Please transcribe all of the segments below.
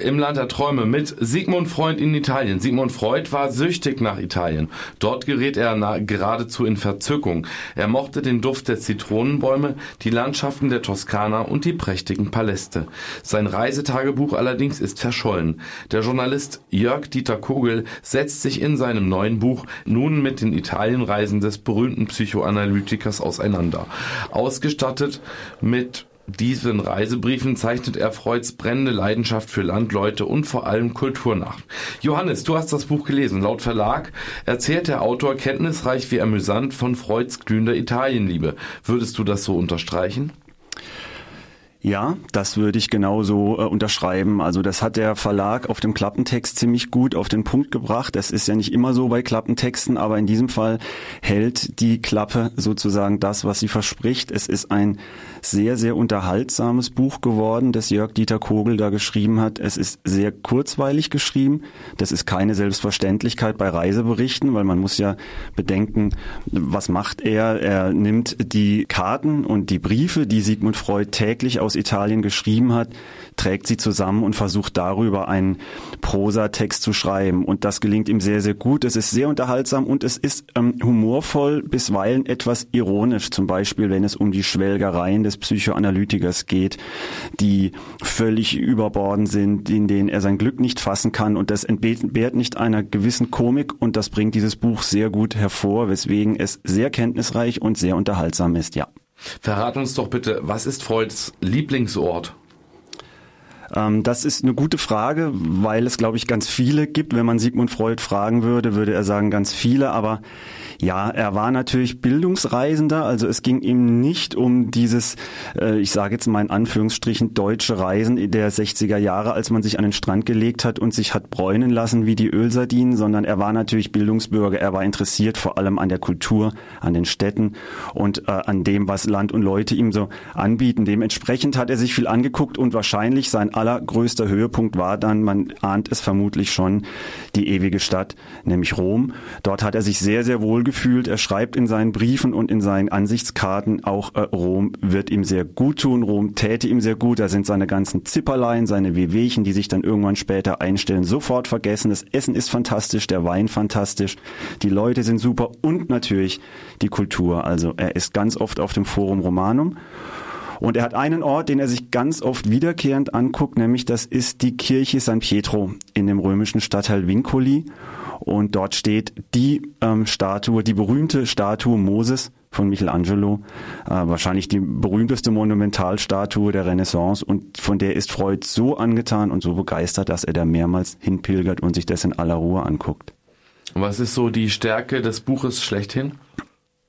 im Land der Träume mit Sigmund Freud in Italien. Sigmund Freud war süchtig nach Italien. Dort gerät er geradezu in Verzückung. Er mochte den Duft der Zitronenbäume, die Landschaften der Toskana und die prächtigen Paläste. Sein Reisetagebuch allerdings ist verschollen. Der Journalist Jörg Dieter Kogel setzt sich in seinem neuen Buch nun mit den Italienreisen des berühmten Psychoanalytikers auseinander. Ausgestattet mit diesen Reisebriefen zeichnet er Freuds brennende Leidenschaft für Landleute und vor allem Kultur nach. Johannes, du hast das Buch gelesen. Laut Verlag erzählt der Autor kenntnisreich wie amüsant von Freuds glühender Italienliebe. Würdest du das so unterstreichen? Ja, das würde ich genauso äh, unterschreiben. Also das hat der Verlag auf dem Klappentext ziemlich gut auf den Punkt gebracht. Das ist ja nicht immer so bei Klappentexten, aber in diesem Fall hält die Klappe sozusagen das, was sie verspricht. Es ist ein sehr, sehr unterhaltsames Buch geworden, das Jörg Dieter Kogel da geschrieben hat. Es ist sehr kurzweilig geschrieben. Das ist keine Selbstverständlichkeit bei Reiseberichten, weil man muss ja bedenken, was macht er? Er nimmt die Karten und die Briefe, die Sigmund Freud täglich aus Italien geschrieben hat, trägt sie zusammen und versucht darüber einen Prosatext zu schreiben. Und das gelingt ihm sehr, sehr gut. Es ist sehr unterhaltsam und es ist ähm, humorvoll, bisweilen etwas ironisch. Zum Beispiel, wenn es um die Schwelgereien des Psychoanalytikers geht, die völlig überborden sind, in denen er sein Glück nicht fassen kann. Und das entbehrt nicht einer gewissen Komik und das bringt dieses Buch sehr gut hervor, weswegen es sehr kenntnisreich und sehr unterhaltsam ist, ja. Verrat uns doch bitte, was ist Freuds Lieblingsort? Ähm, das ist eine gute Frage, weil es, glaube ich, ganz viele gibt. Wenn man Sigmund Freud fragen würde, würde er sagen, ganz viele. Aber ja, er war natürlich Bildungsreisender, also es ging ihm nicht um dieses, äh, ich sage jetzt mal in Anführungsstrichen, deutsche Reisen der 60er Jahre, als man sich an den Strand gelegt hat und sich hat bräunen lassen wie die Ölsardinen, sondern er war natürlich Bildungsbürger, er war interessiert vor allem an der Kultur, an den Städten und äh, an dem, was Land und Leute ihm so anbieten. Dementsprechend hat er sich viel angeguckt und wahrscheinlich sein allergrößter Höhepunkt war dann, man ahnt es vermutlich schon, die ewige Stadt, nämlich Rom. Dort hat er sich sehr, sehr wohl gefühlt. Er schreibt in seinen Briefen und in seinen Ansichtskarten auch, äh, Rom wird ihm sehr gut tun, Rom täte ihm sehr gut. Da sind seine ganzen Zipperlein, seine Wehwehchen, die sich dann irgendwann später einstellen, sofort vergessen. Das Essen ist fantastisch, der Wein fantastisch, die Leute sind super und natürlich die Kultur. Also er ist ganz oft auf dem Forum Romanum. Und er hat einen Ort, den er sich ganz oft wiederkehrend anguckt, nämlich das ist die Kirche San Pietro in dem römischen Stadtteil Vincoli. Und dort steht die ähm, Statue, die berühmte Statue Moses von Michelangelo, äh, wahrscheinlich die berühmteste Monumentalstatue der Renaissance und von der ist Freud so angetan und so begeistert, dass er da mehrmals hinpilgert und sich das in aller Ruhe anguckt. Was ist so die Stärke des Buches schlechthin?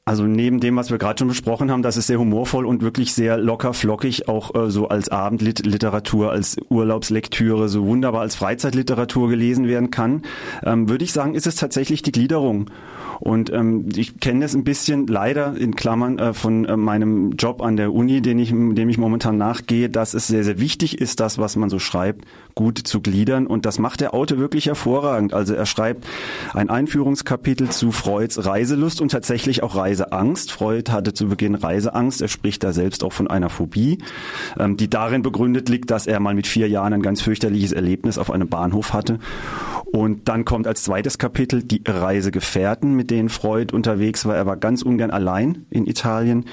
Also neben dem, was wir gerade schon besprochen haben, dass es sehr humorvoll und wirklich sehr locker flockig auch äh, so als Abendliteratur, als Urlaubslektüre, so wunderbar als Freizeitliteratur gelesen werden kann, ähm, würde ich sagen, ist es tatsächlich die Gliederung. Und ähm, ich kenne das ein bisschen leider in Klammern äh, von äh, meinem Job an der Uni, den ich, dem ich momentan nachgehe, dass es sehr, sehr wichtig ist, das, was man so schreibt, gut zu gliedern. Und das macht der Autor wirklich hervorragend. Also er schreibt ein Einführungskapitel zu Freuds Reiselust und tatsächlich auch Reiseangst. Freud hatte zu Beginn Reiseangst. Er spricht da selbst auch von einer Phobie, ähm, die darin begründet liegt, dass er mal mit vier Jahren ein ganz fürchterliches Erlebnis auf einem Bahnhof hatte. Und dann kommt als zweites Kapitel die Reisegefährten, mit denen Freud unterwegs war. Er war ganz ungern allein in Italien.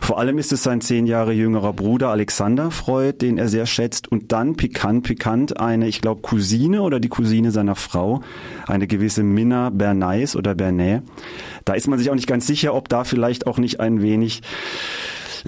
Vor allem ist es sein zehn Jahre jüngerer Bruder Alexander Freud, den er sehr schätzt. Und dann pikant, pikant eine, ich glaube, Cousine oder die Cousine seiner Frau, eine gewisse Minna Bernays oder Bernay. Da ist man sich auch nicht ganz sicher, ob da vielleicht auch nicht ein wenig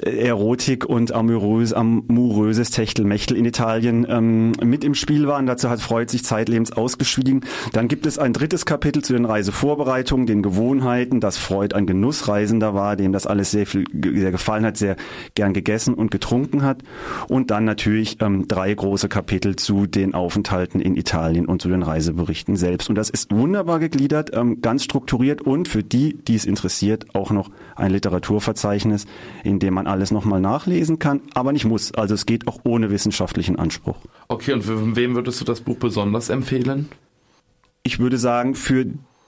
Erotik und amorös, amoröses Techtelmechtel in Italien ähm, mit im Spiel waren. Dazu hat Freud sich zeitlebens ausgeschwiegen. Dann gibt es ein drittes Kapitel zu den Reisevorbereitungen, den Gewohnheiten, dass Freud ein Genussreisender war, dem das alles sehr viel sehr gefallen hat, sehr gern gegessen und getrunken hat. Und dann natürlich ähm, drei große Kapitel zu den Aufenthalten in Italien und zu den Reiseberichten selbst. Und das ist wunderbar gegliedert, ähm, ganz strukturiert und für die, die es interessiert, auch noch ein Literaturverzeichnis, in dem man man alles nochmal nachlesen kann, aber nicht muss. Also es geht auch ohne wissenschaftlichen Anspruch. Okay, und für wem würdest du das Buch besonders empfehlen? Ich würde sagen, für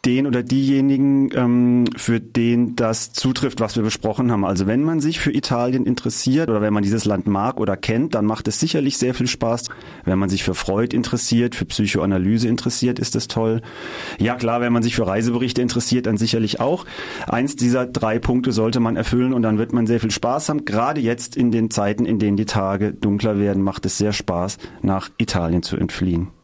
den oder diejenigen, ähm, für den das zutrifft, was wir besprochen haben. Also wenn man sich für Italien interessiert oder wenn man dieses Land mag oder kennt, dann macht es sicherlich sehr viel Spaß. Wenn man sich für Freud interessiert, für Psychoanalyse interessiert, ist das toll. Ja klar, wenn man sich für Reiseberichte interessiert, dann sicherlich auch. Eins dieser drei Punkte sollte man erfüllen und dann wird man sehr viel Spaß haben. Gerade jetzt in den Zeiten, in denen die Tage dunkler werden, macht es sehr Spaß, nach Italien zu entfliehen.